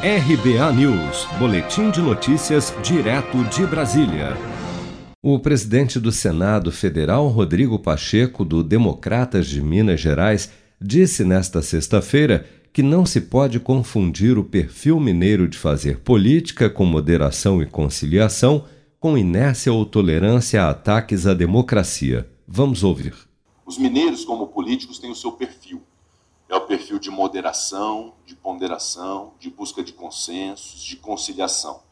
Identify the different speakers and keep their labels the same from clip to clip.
Speaker 1: RBA News, Boletim de Notícias, direto de Brasília. O presidente do Senado Federal, Rodrigo Pacheco, do Democratas de Minas Gerais, disse nesta sexta-feira que não se pode confundir o perfil mineiro de fazer política com moderação e conciliação com inércia ou tolerância a ataques à democracia. Vamos ouvir.
Speaker 2: Os mineiros, como políticos, têm o seu perfil é o perfil de moderação, de ponderação, de busca de consensos, de conciliação.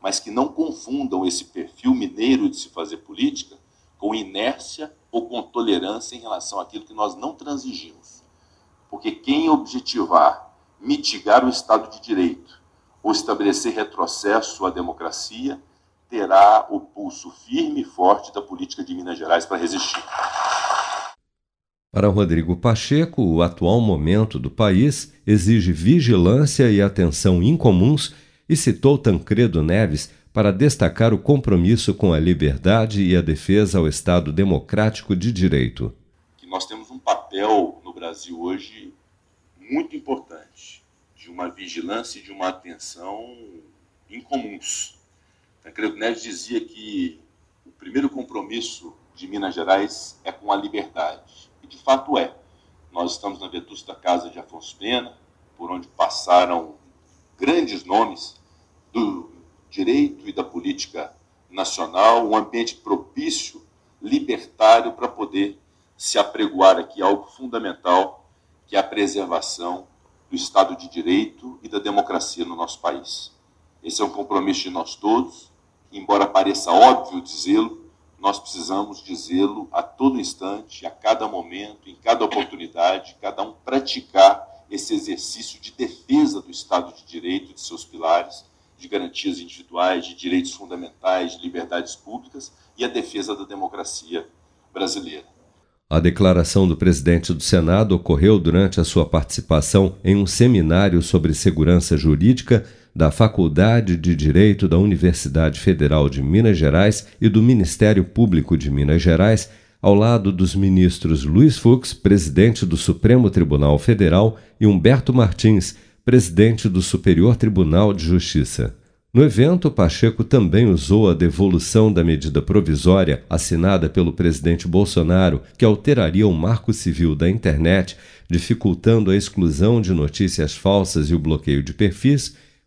Speaker 2: Mas que não confundam esse perfil mineiro de se fazer política com inércia ou com tolerância em relação àquilo que nós não transigimos. Porque quem objetivar mitigar o Estado de Direito ou estabelecer retrocesso à democracia terá o pulso firme e forte da política de Minas Gerais para resistir.
Speaker 1: Para Rodrigo Pacheco, o atual momento do país exige vigilância e atenção incomuns e citou Tancredo Neves para destacar o compromisso com a liberdade e a defesa ao Estado democrático de direito.
Speaker 2: Nós temos um papel no Brasil hoje muito importante, de uma vigilância e de uma atenção incomuns. Tancredo Neves dizia que o primeiro compromisso de Minas Gerais é com a liberdade de fato é. Nós estamos na vetusta casa de Afonso Pena, por onde passaram grandes nomes do direito e da política nacional, um ambiente propício, libertário, para poder se apregoar aqui algo fundamental, que é a preservação do Estado de Direito e da democracia no nosso país. Esse é um compromisso de nós todos, embora pareça óbvio dizê-lo, nós precisamos dizê-lo a todo instante, a cada momento, em cada oportunidade, cada um praticar esse exercício de defesa do Estado de Direito, de seus pilares, de garantias individuais, de direitos fundamentais, de liberdades públicas e a defesa da democracia brasileira.
Speaker 1: A declaração do presidente do Senado ocorreu durante a sua participação em um seminário sobre segurança jurídica da Faculdade de Direito da Universidade Federal de Minas Gerais e do Ministério Público de Minas Gerais, ao lado dos ministros Luiz Fux, presidente do Supremo Tribunal Federal, e Humberto Martins, presidente do Superior Tribunal de Justiça. No evento, Pacheco também usou a devolução da medida provisória assinada pelo presidente Bolsonaro, que alteraria o marco civil da internet, dificultando a exclusão de notícias falsas e o bloqueio de perfis,